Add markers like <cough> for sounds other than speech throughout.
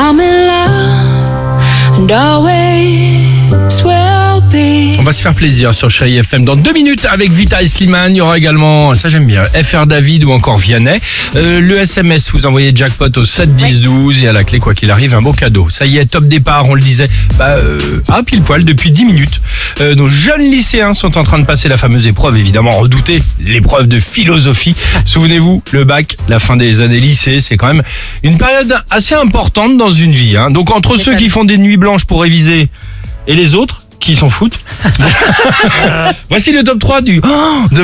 I'm in love and always. Va se faire plaisir sur Chérie FM dans deux minutes avec Vita Slimane. Il y aura également, ça j'aime bien, FR David ou encore Vianney. Euh, le SMS, vous envoyez jackpot au 7 10 12 et à la clé, quoi qu'il arrive, un beau cadeau. Ça y est, top départ, on le disait, bah, euh, à pile poil depuis 10 minutes. Euh, nos jeunes lycéens sont en train de passer la fameuse épreuve, évidemment redoutée, l'épreuve de philosophie. Souvenez-vous, le bac, la fin des années lycée, c'est quand même une période assez importante dans une vie. hein. Donc entre ceux qui font des nuits blanches pour réviser et les autres qui s'en foutent. <laughs> Voici le top 3 du Oh, de.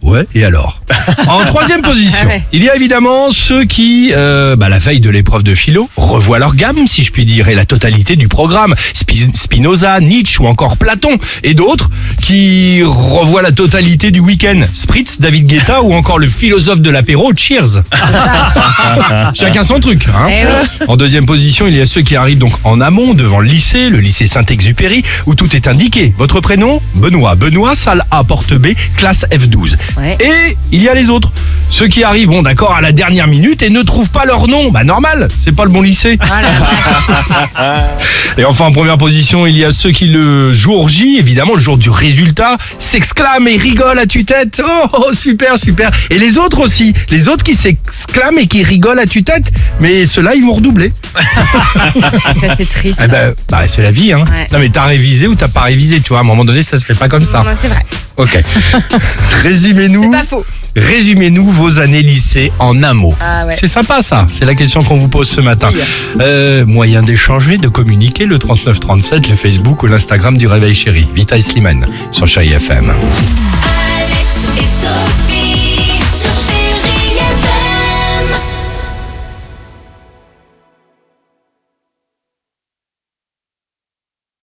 Ouais, et alors? En troisième position, Ah il y a évidemment ceux qui, euh, bah, la veille de l'épreuve de philo, revoient leur gamme, si je puis dire, et la totalité du programme. Spi- Spinoza, Nietzsche ou encore Platon. Et d'autres qui revoient la totalité du week-end. Spritz, David Guetta ou encore le philosophe de l'apéro, Cheers. <laughs> Chacun son truc. Hein Eh oui. en deuxième position, il y a ceux qui arrivent donc en amont devant le lycée, le lycée Saint-Exupéry, où tout est indiqué. Votre prénom Benoît. Benoît, salle A, porte B, classe F12. Ouais. Et il y a les autres. Ceux qui arrivent, bon d'accord, à la dernière minute et ne trouvent pas leur nom. Bah normal, c'est pas le bon lycée. Ah. <laughs> Et enfin, en première position, il y a ceux qui, le jour J, évidemment, le jour du résultat, s'exclament et rigolent à tue-tête. Oh, oh, super, super. Et les autres aussi. Les autres qui s'exclament et qui rigolent à tue-tête. Mais ceux-là, ils vont redoubler. ça c'est <laughs> triste. Eh ben, bah, c'est la vie, hein. Ouais. Non, mais t'as révisé ou t'as pas révisé, tu vois. À un moment donné, ça se fait pas comme ça. Non, c'est vrai. Ok. <laughs> Résumez-nous. C'est pas faux. Résumez-nous vos années lycée en un mot. Ah ouais. C'est sympa ça, c'est la question qu'on vous pose ce matin. Oui. Euh, moyen d'échanger, de communiquer, le 3937, le Facebook ou l'Instagram du Réveil Chéri. Vita et Slimane sur Chéri FM.